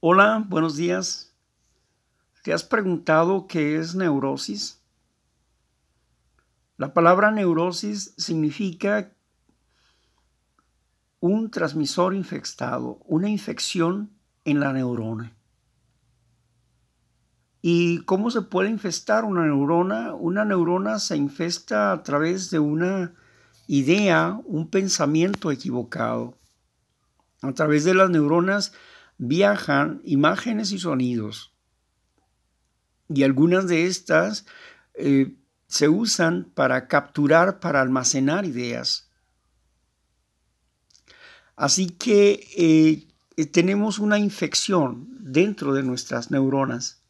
Hola, buenos días. ¿Te has preguntado qué es neurosis? La palabra neurosis significa un transmisor infectado, una infección en la neurona. ¿Y cómo se puede infestar una neurona? Una neurona se infesta a través de una idea, un pensamiento equivocado. A través de las neuronas viajan imágenes y sonidos. Y algunas de estas eh, se usan para capturar, para almacenar ideas. Así que eh, tenemos una infección dentro de nuestras neuronas.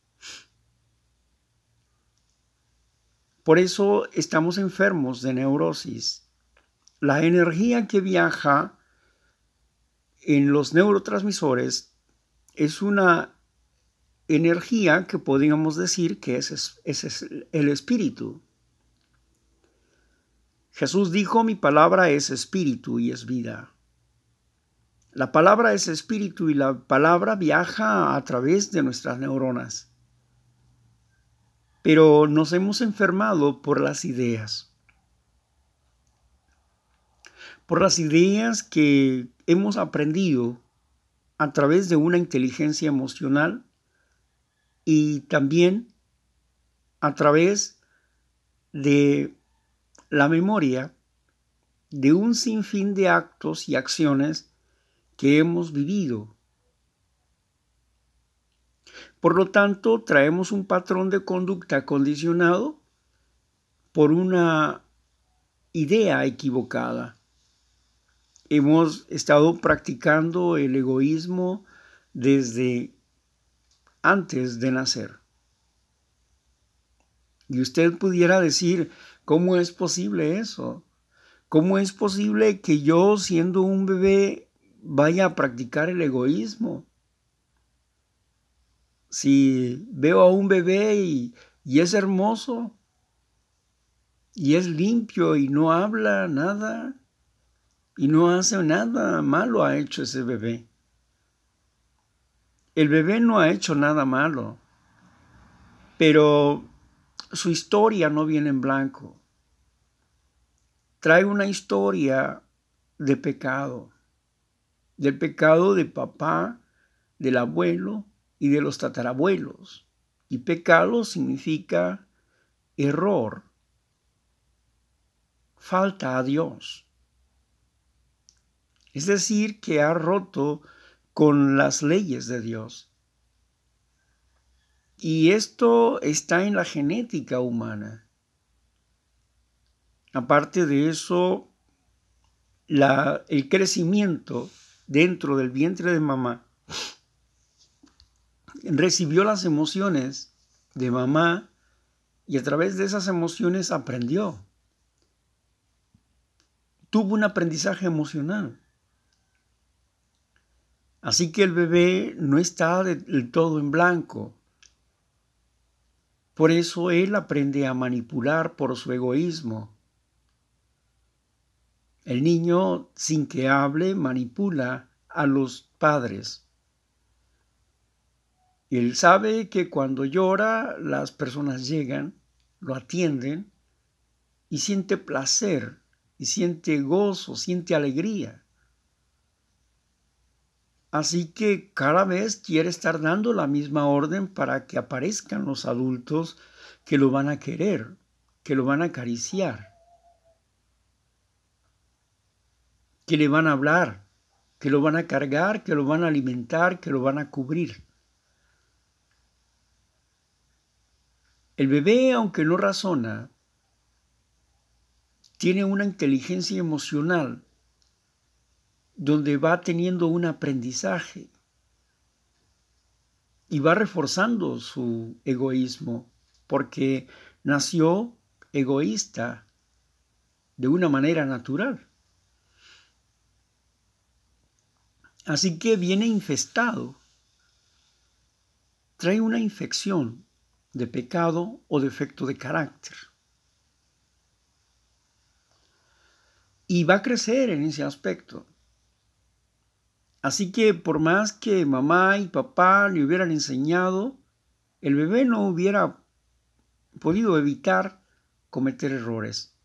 Por eso estamos enfermos de neurosis. La energía que viaja en los neurotransmisores es una energía que podríamos decir que es, es el espíritu. Jesús dijo, mi palabra es espíritu y es vida. La palabra es espíritu y la palabra viaja a través de nuestras neuronas. Pero nos hemos enfermado por las ideas. Por las ideas que hemos aprendido a través de una inteligencia emocional y también a través de la memoria de un sinfín de actos y acciones que hemos vivido. Por lo tanto, traemos un patrón de conducta condicionado por una idea equivocada hemos estado practicando el egoísmo desde antes de nacer. Y usted pudiera decir, ¿cómo es posible eso? ¿Cómo es posible que yo, siendo un bebé, vaya a practicar el egoísmo? Si veo a un bebé y, y es hermoso, y es limpio y no habla nada, y no hace nada malo ha hecho ese bebé. El bebé no ha hecho nada malo, pero su historia no viene en blanco. Trae una historia de pecado, del pecado de papá, del abuelo y de los tatarabuelos. Y pecado significa error, falta a Dios. Es decir, que ha roto con las leyes de Dios. Y esto está en la genética humana. Aparte de eso, el crecimiento dentro del vientre de mamá recibió las emociones de mamá y a través de esas emociones aprendió. Tuvo un aprendizaje emocional. Así que el bebé no está del todo en blanco. Por eso él aprende a manipular por su egoísmo. El niño, sin que hable, manipula a los padres. Él sabe que cuando llora las personas llegan, lo atienden y siente placer, y siente gozo, siente alegría. Así que cada vez quiere estar dando la misma orden para que aparezcan los adultos que lo van a querer, que lo van a acariciar, que le van a hablar, que lo van a cargar, que lo van a alimentar, que lo van a cubrir. El bebé, aunque no razona, tiene una inteligencia emocional donde va teniendo un aprendizaje y va reforzando su egoísmo porque nació egoísta de una manera natural. Así que viene infestado, trae una infección de pecado o defecto de carácter. Y va a crecer en ese aspecto Así que por más que mamá y papá le hubieran enseñado, el bebé no hubiera podido evitar cometer errores.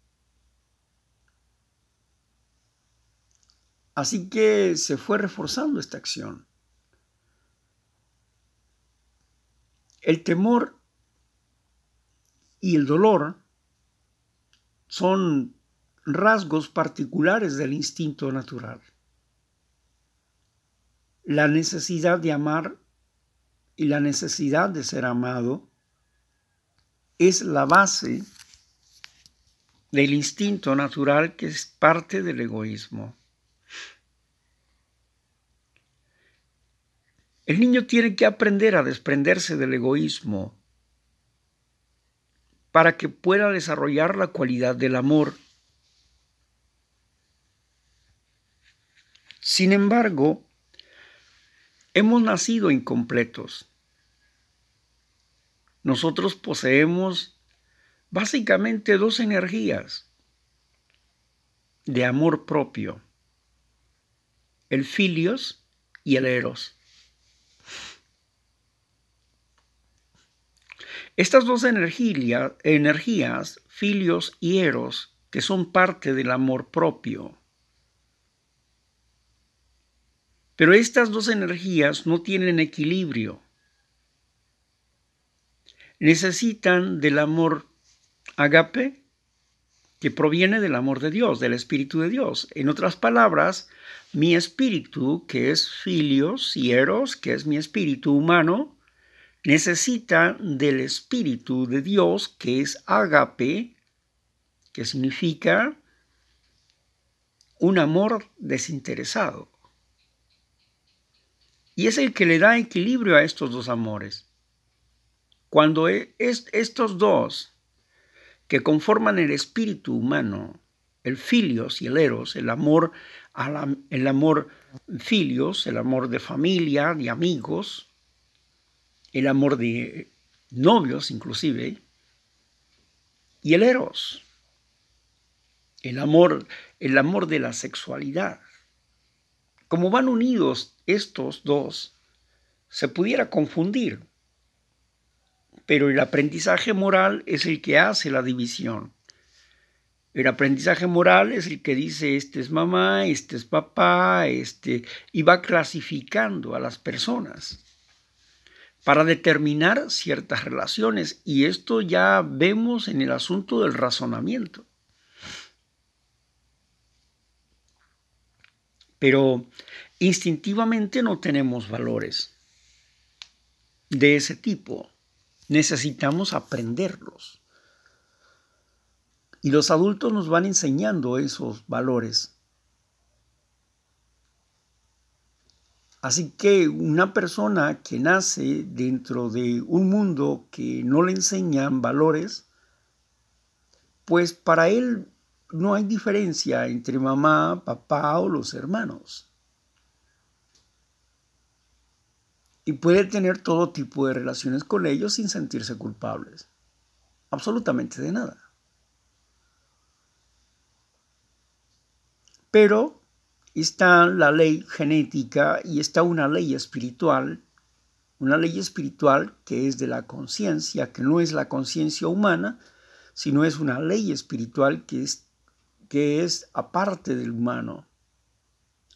Así que se fue reforzando esta acción. El temor y el dolor son rasgos particulares del instinto natural. La necesidad de amar y la necesidad de ser amado es la base del instinto natural que es parte del egoísmo. El niño tiene que aprender a desprenderse del egoísmo para que pueda desarrollar la cualidad del amor. Sin embargo, hemos nacido incompletos. Nosotros poseemos básicamente dos energías de amor propio, el filios y el eros. Estas dos energías, filios y eros, que son parte del amor propio, pero estas dos energías no tienen equilibrio. Necesitan del amor agape, que proviene del amor de Dios, del Espíritu de Dios. En otras palabras, mi espíritu, que es filios y eros, que es mi espíritu humano, necesita del Espíritu de Dios, que es agape, que significa un amor desinteresado. Y es el que le da equilibrio a estos dos amores. Cuando e, estos dos, que conforman el espíritu humano, el filios y el eros, el amor, el amor filios, el amor de familia, de amigos, el amor de novios inclusive, y el eros, el amor, el amor de la sexualidad. Como van unidos estos dos, se pudiera confundir, pero el aprendizaje moral es el que hace la división. El aprendizaje moral es el que dice este es mamá, este es papá, este y va clasificando a las personas para determinar ciertas relaciones. Y esto ya vemos en el asunto del razonamiento. Pero instintivamente no tenemos valores de ese tipo. Necesitamos aprenderlos. Y los adultos nos van enseñando esos valores. Así que una persona que nace dentro de un mundo que no le enseñan valores, pues para él no hay diferencia entre mamá, papá o los hermanos. Y puede tener todo tipo de relaciones con ellos sin sentirse culpables. Absolutamente de nada. Pero está la ley genética y está una ley espiritual, una ley espiritual que es de la conciencia, que no es la conciencia humana, sino es una ley espiritual que es, que es aparte del humano,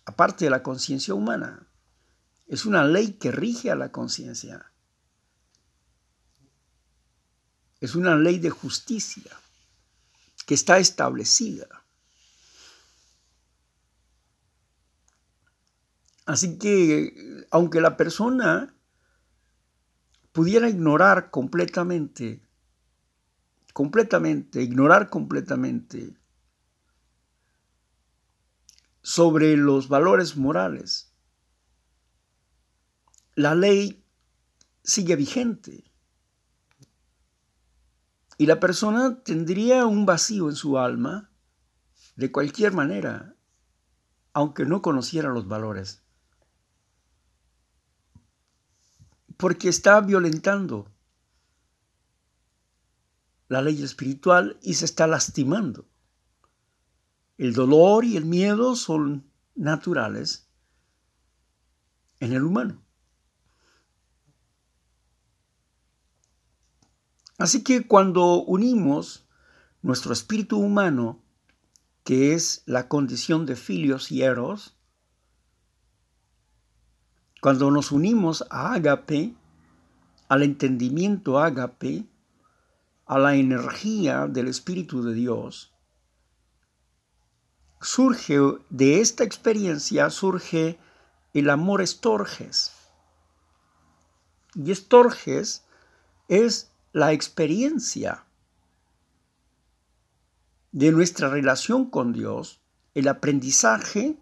aparte de la conciencia humana. Es una ley que rige a la conciencia. Es una ley de justicia que está establecida. Así que, aunque la persona pudiera ignorar completamente, completamente, ignorar completamente sobre los valores morales, la ley sigue vigente. Y la persona tendría un vacío en su alma de cualquier manera, aunque no conociera los valores. porque está violentando la ley espiritual y se está lastimando. El dolor y el miedo son naturales, en el humano. Así que cuando unimos nuestro espíritu humano, que es la condición de filios y eros, cuando nos unimos a Agape, al entendimiento Agape, a la energía del Espíritu de Dios, surge de esta experiencia, surge el amor estorges. Y estorges es la experiencia de nuestra relación con Dios, el aprendizaje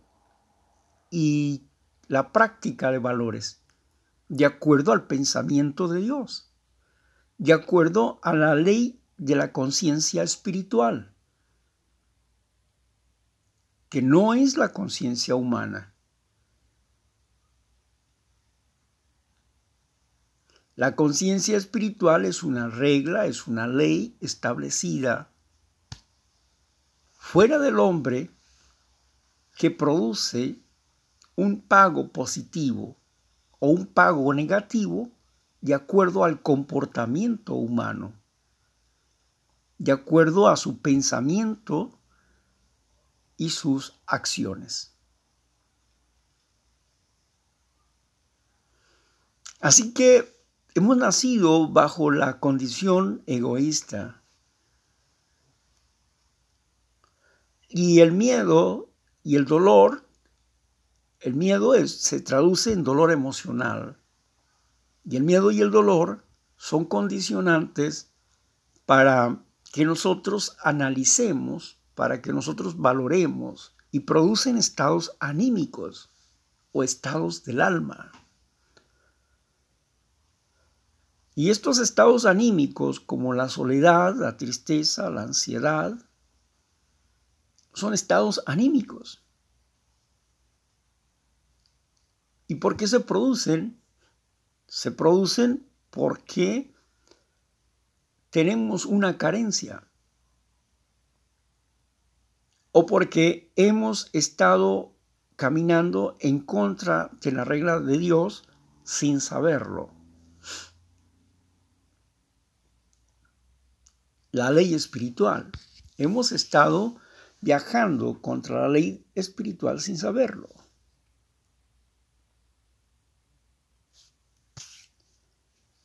y la práctica de valores, de acuerdo al pensamiento de Dios, de acuerdo a la ley de la conciencia espiritual, que no es la conciencia humana. La conciencia espiritual es una regla, es una ley establecida fuera del hombre que produce un pago positivo o un pago negativo de acuerdo al comportamiento humano, de acuerdo a su pensamiento y sus acciones. Así que hemos nacido bajo la condición egoísta. Y el miedo y el dolor el miedo se traduce en dolor emocional y el miedo y el dolor son condicionantes para que nosotros analicemos, para que nosotros valoremos y producen estados anímicos o estados del alma. Y estos estados anímicos, como la soledad, la tristeza, la ansiedad, son estados anímicos. ¿Y por qué se producen? Se producen porque tenemos una carencia o porque hemos estado caminando en contra de la regla de Dios sin saberlo. La ley espiritual. Hemos estado viajando contra la ley espiritual sin saberlo.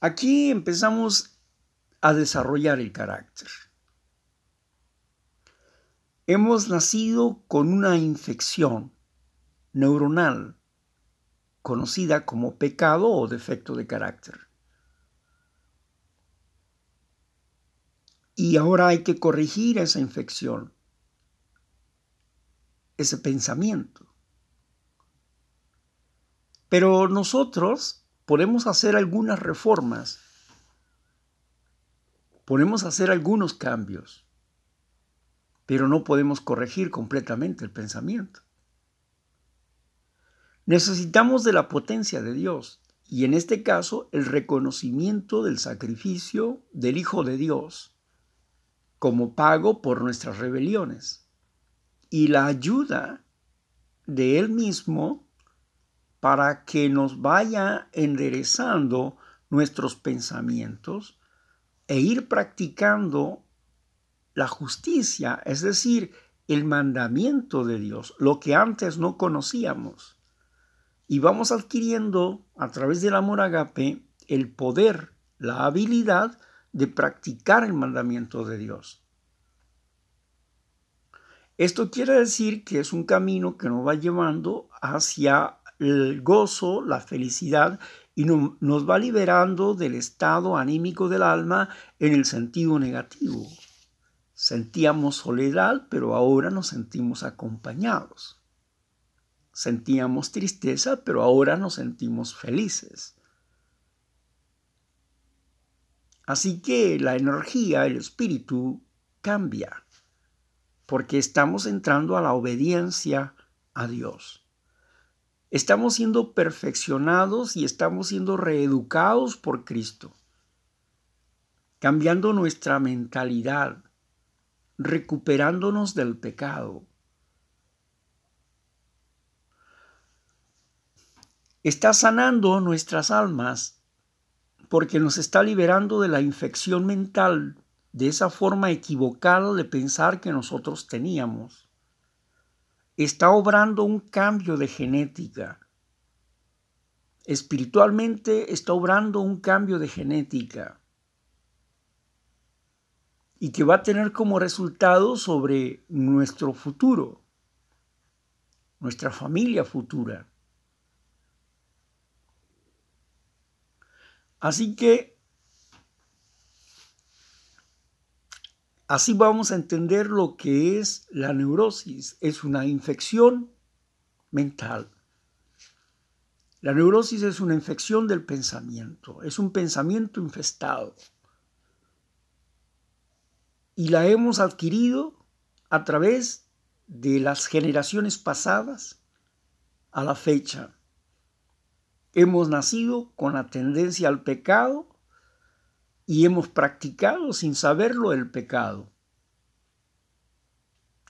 Aquí empezamos a desarrollar el carácter. Hemos nacido con una infección neuronal conocida como pecado o defecto de carácter. Y ahora hay que corregir esa infección, ese pensamiento. Pero nosotros podemos hacer algunas reformas, podemos hacer algunos cambios, pero no podemos corregir completamente el pensamiento. Necesitamos de la potencia de Dios y en este caso el reconocimiento del sacrificio del Hijo de Dios como pago por nuestras rebeliones y la ayuda de Él mismo para que nos vaya enderezando nuestros pensamientos e ir practicando la justicia, es decir, el mandamiento de Dios, lo que antes no conocíamos. Y vamos adquiriendo a través del amor agape el poder, la habilidad de practicar el mandamiento de Dios. Esto quiere decir que es un camino que nos va llevando hacia el gozo, la felicidad y nos va liberando del estado anímico del alma en el sentido negativo. Sentíamos soledad, pero ahora nos sentimos acompañados. Sentíamos tristeza, pero ahora nos sentimos felices. Así que la energía, el espíritu cambia, porque estamos entrando a la obediencia a Dios. Estamos siendo perfeccionados y estamos siendo reeducados por Cristo, cambiando nuestra mentalidad, recuperándonos del pecado. está sanando nuestras almas porque nos está liberando de la infección mental, de esa forma equivocada de pensar que nosotros teníamos. Está obrando un cambio de genética. Espiritualmente está obrando un cambio de genética y que va a tener como resultado sobre nuestro futuro, nuestra familia futura. Así que así vamos a entender lo que es la neurosis. Es una infección mental. La neurosis es una infección del pensamiento, es un pensamiento infestado. Y la hemos adquirido a través de las generaciones pasadas a la fecha. Hemos nacido con la tendencia al pecado y hemos practicado sin saberlo el pecado.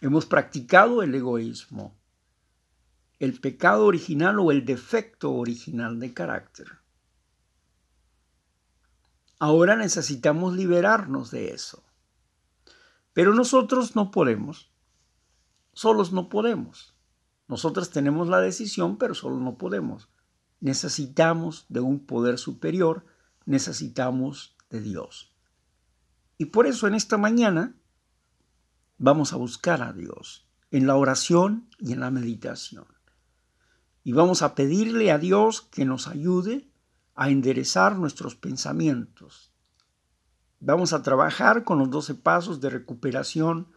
Hemos practicado el egoísmo, el pecado original o el defecto original de carácter. Ahora necesitamos liberarnos de eso. Pero nosotros no podemos. Solos no podemos. Nosotros tenemos la decisión, pero solo no podemos necesitamos de un poder superior, necesitamos de Dios. Y por eso en esta mañana vamos a buscar a Dios en la oración y en la meditación. Y vamos a pedirle a Dios que nos ayude a enderezar nuestros pensamientos. Vamos a trabajar con los doce pasos de recuperación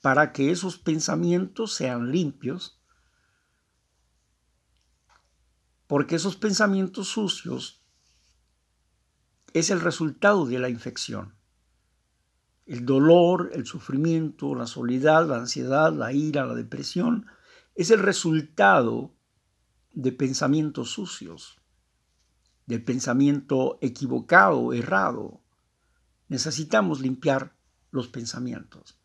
para que esos pensamientos sean limpios porque esos pensamientos sucios es el resultado de la infección. El dolor, el sufrimiento, la soledad, la ansiedad, la ira, la depresión, es el resultado de pensamientos sucios, del pensamiento equivocado, errado. Necesitamos limpiar los pensamientos.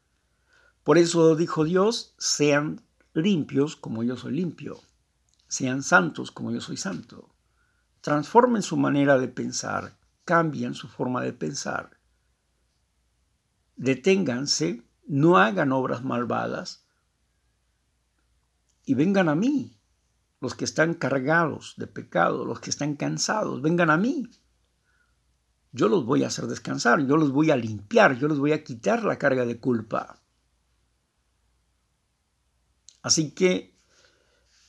Por eso dijo Dios, sean limpios como yo soy limpio sean santos como yo soy santo. Transformen su manera de pensar, cambien su forma de pensar. Deténganse, no hagan obras malvadas y vengan a mí, los que están cargados de pecado, los que están cansados, vengan a mí. Yo los voy a hacer descansar, yo los voy a limpiar, yo les voy a quitar la carga de culpa. Así que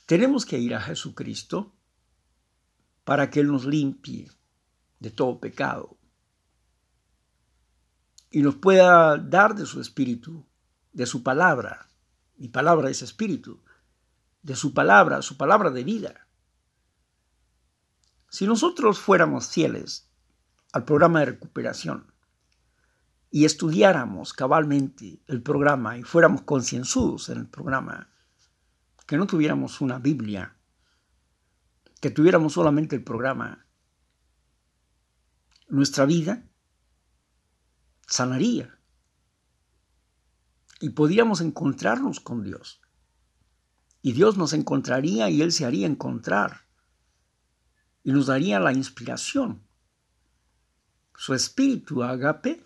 tenemos que ir a Jesucristo para que Él nos limpie de todo pecado y nos pueda dar de su espíritu, de su palabra. Mi palabra es espíritu, de su palabra, su palabra de vida. Si nosotros fuéramos fieles al programa de recuperación y estudiáramos cabalmente el programa y fuéramos concienzudos en el programa, que no tuviéramos una Biblia, que tuviéramos solamente el programa, nuestra vida sanaría y podíamos encontrarnos con Dios. Y Dios nos encontraría y Él se haría encontrar y nos daría la inspiración. Su espíritu agape.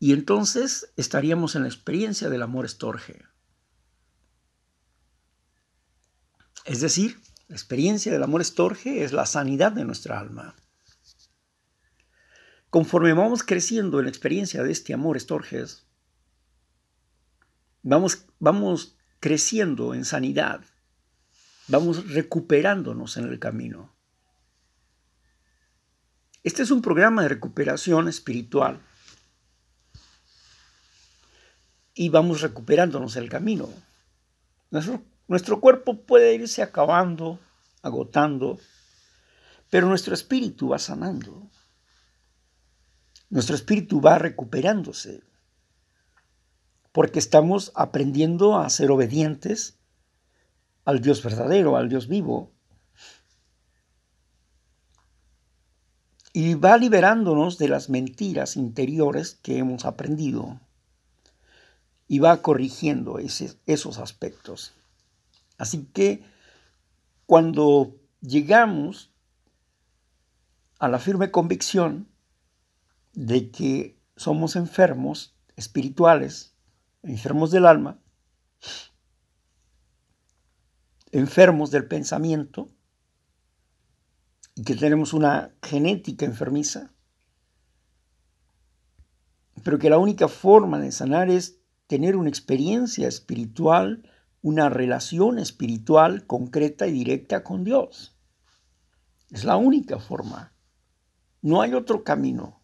Y entonces estaríamos en la experiencia del amor estorge. Es decir, la experiencia del amor estorge es la sanidad de nuestra alma. Conforme vamos creciendo en la experiencia de este amor estorges, vamos, vamos creciendo en sanidad, vamos recuperándonos en el camino. Este es un programa de recuperación espiritual y vamos recuperándonos el camino. Nuestro nuestro cuerpo puede irse acabando, agotando, pero nuestro espíritu va sanando. Nuestro espíritu va recuperándose, porque estamos aprendiendo a ser obedientes al Dios verdadero, al Dios vivo. Y va liberándonos de las mentiras interiores que hemos aprendido y va corrigiendo esos aspectos. Así que cuando llegamos a la firme convicción de que somos enfermos espirituales, enfermos del alma, enfermos del pensamiento, y que tenemos una genética enfermiza, pero que la única forma de sanar es tener una experiencia espiritual, una relación espiritual concreta y directa con Dios. Es la única forma. No hay otro camino.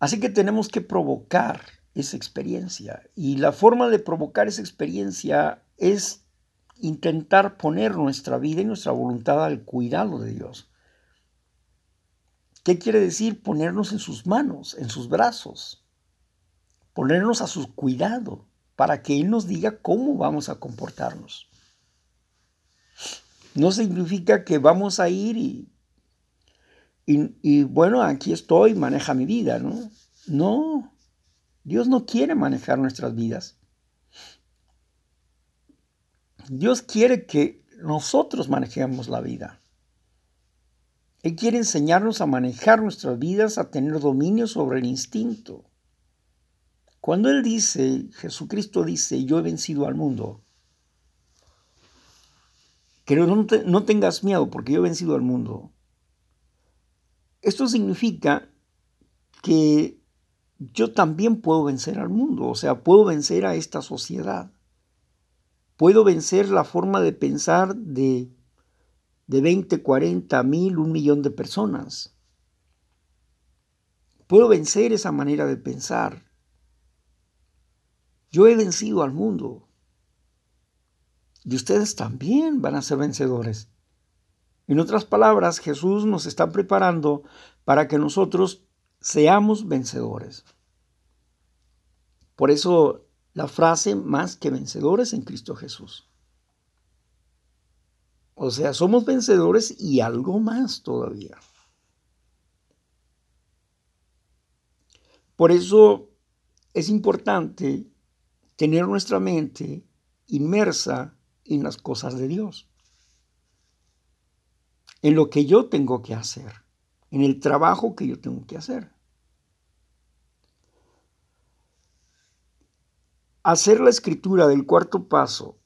Así que tenemos que provocar esa experiencia. Y la forma de provocar esa experiencia es intentar poner nuestra vida y nuestra voluntad al cuidado de Dios. ¿Qué quiere decir ponernos en sus manos, en sus brazos? Ponernos a su cuidado para que Él nos diga cómo vamos a comportarnos. No significa que vamos a ir y, y, bueno, aquí estoy, maneja mi vida, ¿no? No, Dios no quiere manejar nuestras vidas. Dios quiere que nosotros manejemos la vida. Él quiere enseñarnos a manejar nuestras vidas, a tener dominio sobre el instinto. Cuando Él dice, Jesucristo dice, yo he vencido al mundo, que no, no tengas miedo porque yo he vencido al mundo. Esto significa que yo también puedo vencer al mundo, o sea, puedo vencer a esta sociedad. Puedo vencer la forma de pensar de de 20, 40, mil, un millón de personas. Puedo vencer esa manera de pensar. Yo he vencido al mundo. Y ustedes también van a ser vencedores. En otras palabras, Jesús nos está preparando para que nosotros seamos vencedores. Por eso la frase más que vencedores en Cristo Jesús. O sea, somos vencedores y algo más todavía. Por eso es importante tener nuestra mente inmersa en las cosas de Dios, en lo que yo tengo que hacer, en el trabajo que yo tengo que hacer. Hacer la escritura del cuarto paso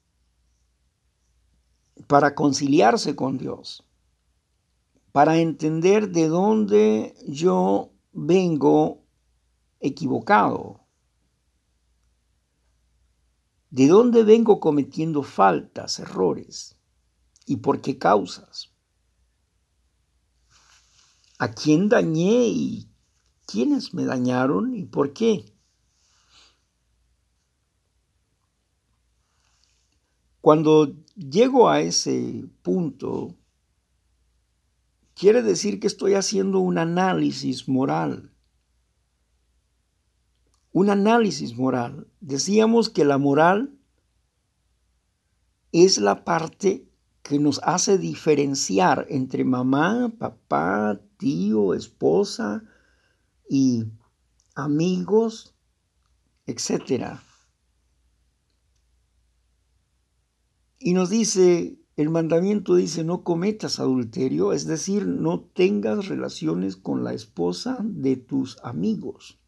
para conciliarse con Dios, para entender de dónde yo vengo equivocado, de dónde vengo cometiendo faltas, errores y por qué causas. ¿A quién dañé y quiénes me dañaron y por qué? Cuando llego a ese punto, quiere decir que estoy haciendo un análisis moral. Un análisis moral. Decíamos que la moral es la parte que nos hace diferenciar entre mamá, papá, tío, esposa y amigos, etcétera. Y nos dice, el mandamiento dice, no cometas adulterio, es decir, no tengas relaciones con la esposa de tus amigos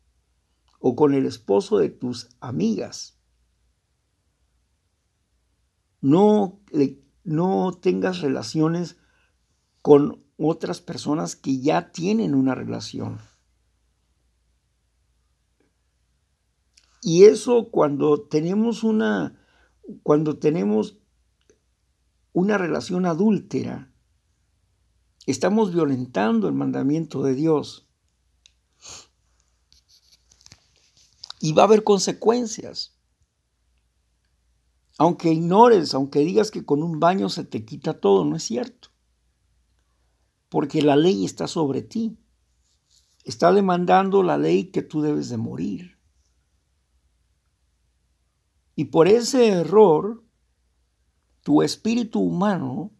o con el esposo de tus amigas. No, no tengas relaciones con otras personas que ya tienen una relación. Y eso cuando tenemos una, cuando tenemos una relación adúltera, estamos violentando el mandamiento de Dios. Y va a haber consecuencias. Aunque ignores, aunque digas que con un baño se te quita todo, no es cierto. Porque la ley está sobre ti. Está demandando la ley que tú debes de morir. Y por ese error tu espíritu humano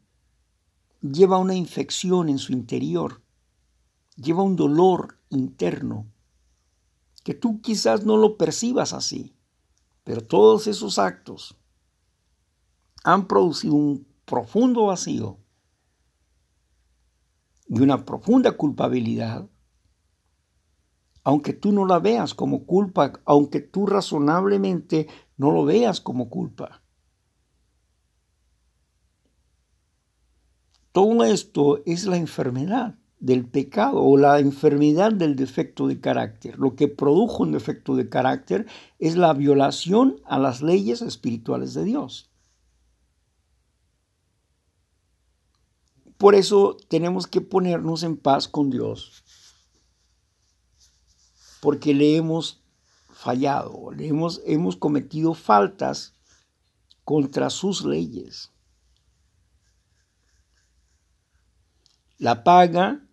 lleva una infección en su interior, lleva un dolor interno, que tú quizás no lo percibas así, pero todos esos actos han producido un profundo vacío y una profunda culpabilidad, aunque tú no la veas como culpa, aunque tú razonablemente no lo veas como culpa. Todo esto es la enfermedad del pecado o la enfermedad del defecto de carácter. Lo que produjo un defecto de carácter es la violación a las leyes espirituales de Dios. Por eso tenemos que ponernos en paz con Dios, porque le hemos fallado, le hemos, hemos cometido faltas contra sus leyes. La paga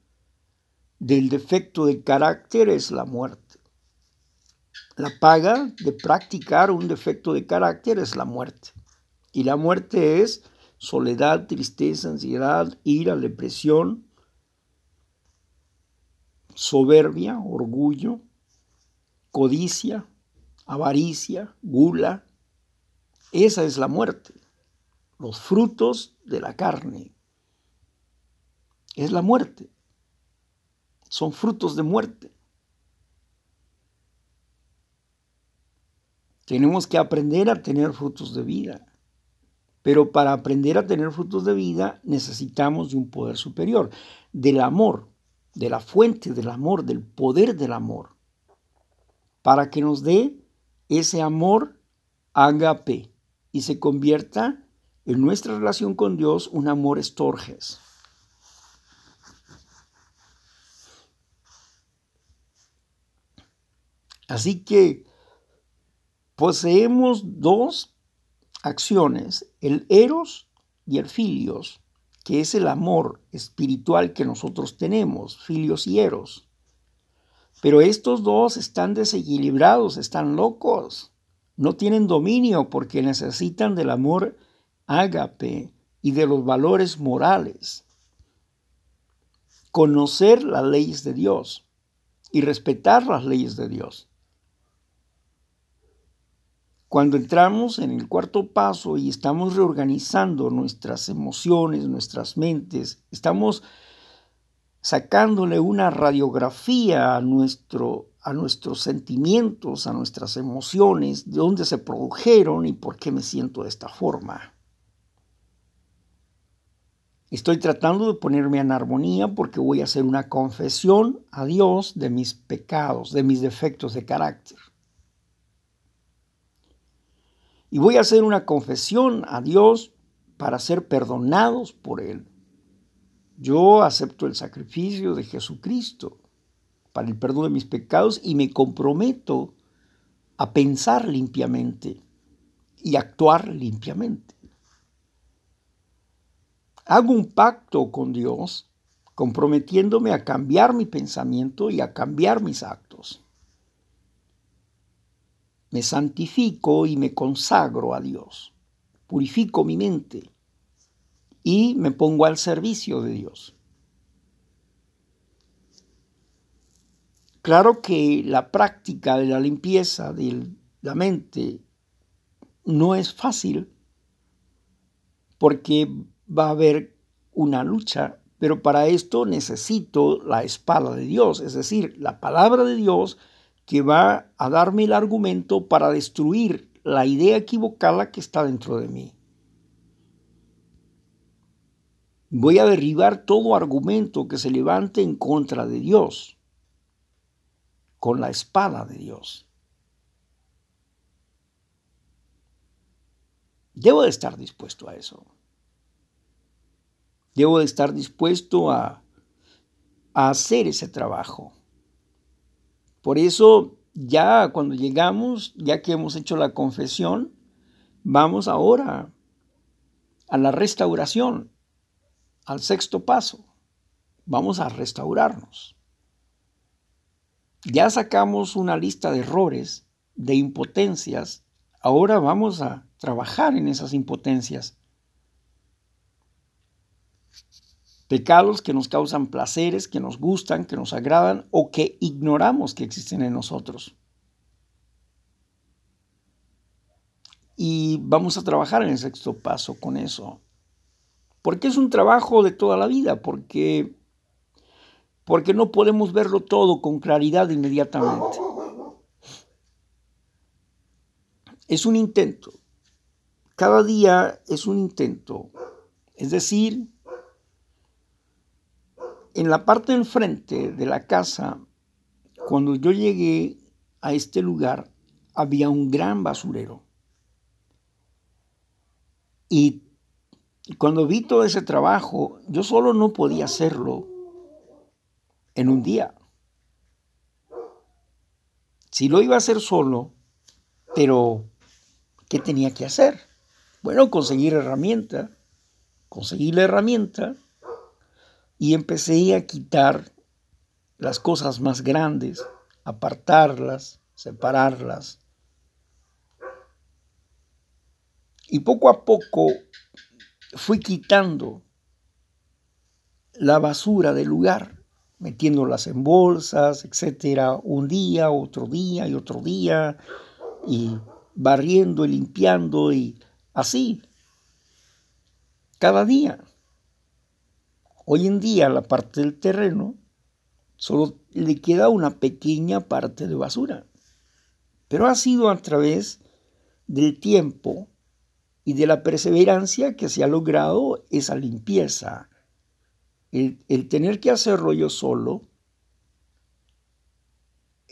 del defecto de carácter es la muerte. La paga de practicar un defecto de carácter es la muerte. Y la muerte es soledad, tristeza, ansiedad, ira, depresión, soberbia, orgullo, codicia, avaricia, gula. Esa es la muerte, los frutos de la carne. Es la muerte. Son frutos de muerte. Tenemos que aprender a tener frutos de vida. Pero para aprender a tener frutos de vida necesitamos de un poder superior, del amor, de la fuente del amor, del poder del amor, para que nos dé ese amor agape y se convierta en nuestra relación con Dios un amor estorges. Así que poseemos dos acciones, el eros y el filios, que es el amor espiritual que nosotros tenemos, filios y eros. Pero estos dos están desequilibrados, están locos, no tienen dominio porque necesitan del amor ágape y de los valores morales. Conocer las leyes de Dios y respetar las leyes de Dios. Cuando entramos en el cuarto paso y estamos reorganizando nuestras emociones, nuestras mentes, estamos sacándole una radiografía a, nuestro, a nuestros sentimientos, a nuestras emociones, de dónde se produjeron y por qué me siento de esta forma. Estoy tratando de ponerme en armonía porque voy a hacer una confesión a Dios de mis pecados, de mis defectos de carácter. Y voy a hacer una confesión a Dios para ser perdonados por Él. Yo acepto el sacrificio de Jesucristo para el perdón de mis pecados y me comprometo a pensar limpiamente y actuar limpiamente. Hago un pacto con Dios comprometiéndome a cambiar mi pensamiento y a cambiar mis actos me santifico y me consagro a Dios, purifico mi mente y me pongo al servicio de Dios. Claro que la práctica de la limpieza de la mente no es fácil porque va a haber una lucha, pero para esto necesito la espada de Dios, es decir, la palabra de Dios que va a darme el argumento para destruir la idea equivocada que está dentro de mí. Voy a derribar todo argumento que se levante en contra de Dios con la espada de Dios. Debo de estar dispuesto a eso. Debo de estar dispuesto a, a hacer ese trabajo. Por eso ya cuando llegamos, ya que hemos hecho la confesión, vamos ahora a la restauración, al sexto paso. Vamos a restaurarnos. Ya sacamos una lista de errores, de impotencias. Ahora vamos a trabajar en esas impotencias pecados que nos causan placeres, que nos gustan, que nos agradan o que ignoramos que existen en nosotros. Y vamos a trabajar en el sexto paso con eso. Porque es un trabajo de toda la vida, porque, porque no podemos verlo todo con claridad inmediatamente. Es un intento. Cada día es un intento. Es decir, en la parte del frente de la casa, cuando yo llegué a este lugar, había un gran basurero. Y cuando vi todo ese trabajo, yo solo no podía hacerlo en un día. Si lo iba a hacer solo, pero ¿qué tenía que hacer? Bueno, conseguir herramienta, conseguir la herramienta y empecé a quitar las cosas más grandes, apartarlas, separarlas. Y poco a poco fui quitando la basura del lugar, metiéndolas en bolsas, etcétera, un día, otro día y otro día, y barriendo y limpiando y así, cada día. Hoy en día la parte del terreno solo le queda una pequeña parte de basura, pero ha sido a través del tiempo y de la perseverancia que se ha logrado esa limpieza. El, el tener que hacerlo yo solo,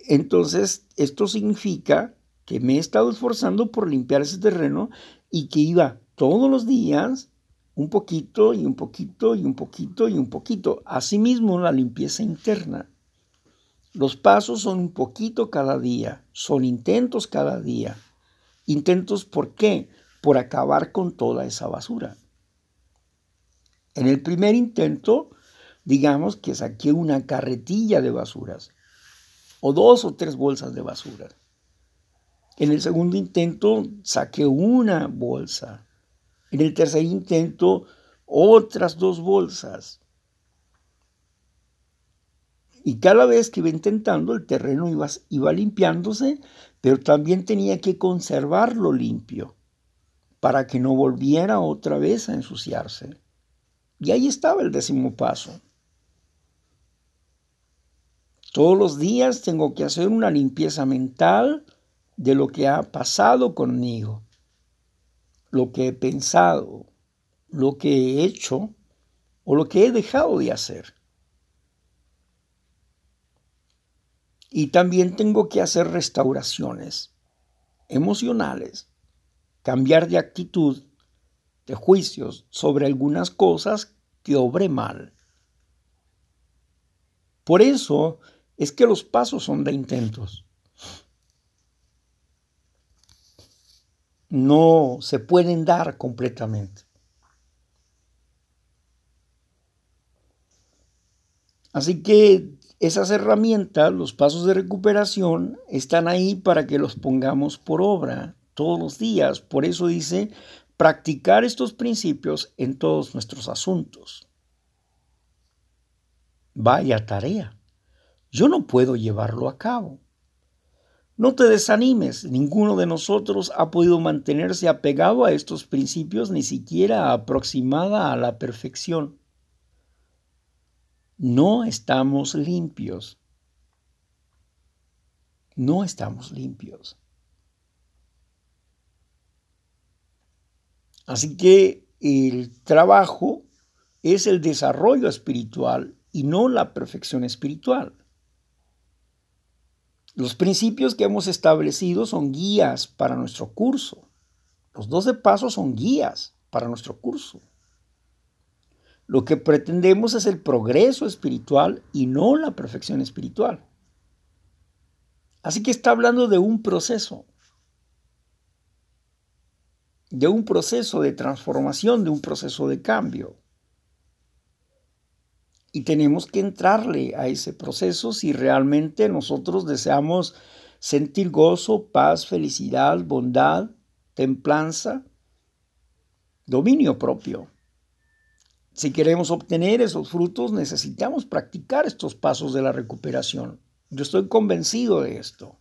entonces esto significa que me he estado esforzando por limpiar ese terreno y que iba todos los días un poquito y un poquito y un poquito y un poquito. Asimismo, la limpieza interna. Los pasos son un poquito cada día, son intentos cada día. Intentos, ¿por qué? Por acabar con toda esa basura. En el primer intento, digamos que saqué una carretilla de basuras, o dos o tres bolsas de basura. En el segundo intento, saqué una bolsa en el tercer intento, otras dos bolsas. Y cada vez que iba intentando, el terreno iba, limpiándose, pero también tenía que conservarlo limpio para que no volviera otra vez a ensuciarse. Y ahí estaba el décimo paso. Todos los días tengo que hacer una limpieza mental de lo que ha pasado conmigo lo que he pensado, lo que he hecho o lo que he dejado de hacer. Y también tengo que hacer restauraciones emocionales, cambiar de actitud, de juicios sobre algunas cosas que obré mal. Por eso es que los pasos son de intentos. No se pueden dar completamente. Así que esas herramientas, los pasos de recuperación, están ahí para que los pongamos por obra todos los días. Por eso dice, practicar estos principios en todos nuestros asuntos. Vaya tarea. Yo no puedo llevarlo a cabo. No te desanimes, ninguno de nosotros ha podido mantenerse apegado a estos principios ni siquiera aproximada a la perfección. No estamos limpios. No estamos limpios. Así que el trabajo es el desarrollo espiritual y no la perfección espiritual. Los principios que hemos establecido son guías para nuestro curso. Los 12 pasos son guías para nuestro curso. Lo que pretendemos es el progreso espiritual y no la perfección espiritual. Así que está hablando de un proceso, de un proceso de transformación, de un proceso de cambio. Y tenemos que entrarle a ese proceso si realmente nosotros deseamos sentir gozo, paz, felicidad, bondad, templanza, dominio propio. Si queremos obtener esos frutos, necesitamos practicar estos pasos de la recuperación. Yo estoy convencido de esto,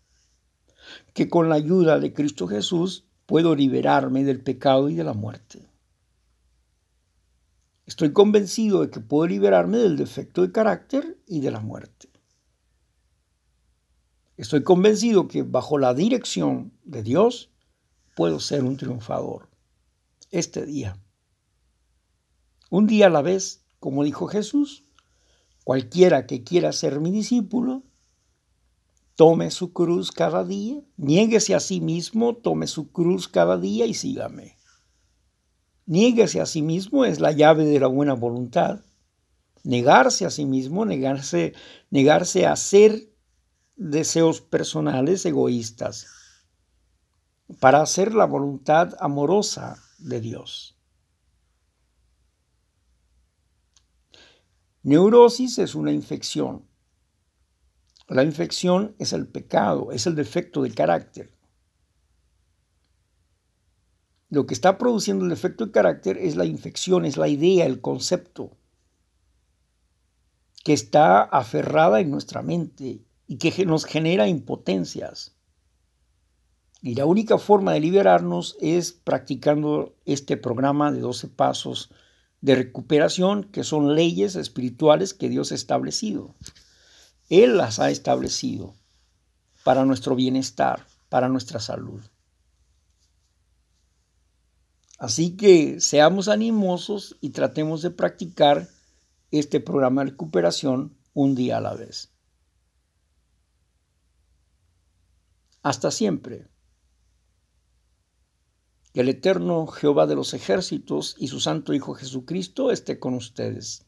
que con la ayuda de Cristo Jesús puedo liberarme del pecado y de la muerte. Estoy convencido de que puedo liberarme del defecto de carácter y de la muerte. Estoy convencido que bajo la dirección de Dios puedo ser un triunfador este día. Un día a la vez, como dijo Jesús, cualquiera que quiera ser mi discípulo, tome su cruz cada día, niéguese a sí mismo, tome su cruz cada día y sígame. Niéguese a sí mismo es la llave de la buena voluntad. Negarse a sí mismo, negarse, negarse a hacer deseos personales egoístas para hacer la voluntad amorosa de Dios. Neurosis es una infección. La infección es el pecado, es el defecto de carácter. Lo que está produciendo el defecto de carácter es la infección, es la idea, el concepto que está aferrada en nuestra mente y que nos genera impotencias. Y la única forma de liberarnos es practicando este programa de 12 pasos de recuperación, que son leyes espirituales que Dios ha establecido. Él las ha establecido para nuestro bienestar, para nuestra salud. Así que seamos animosos y tratemos de practicar este programa de recuperación un día a la vez. Hasta siempre. Que el eterno Jehová de los ejércitos y su santo Hijo Jesucristo esté con ustedes.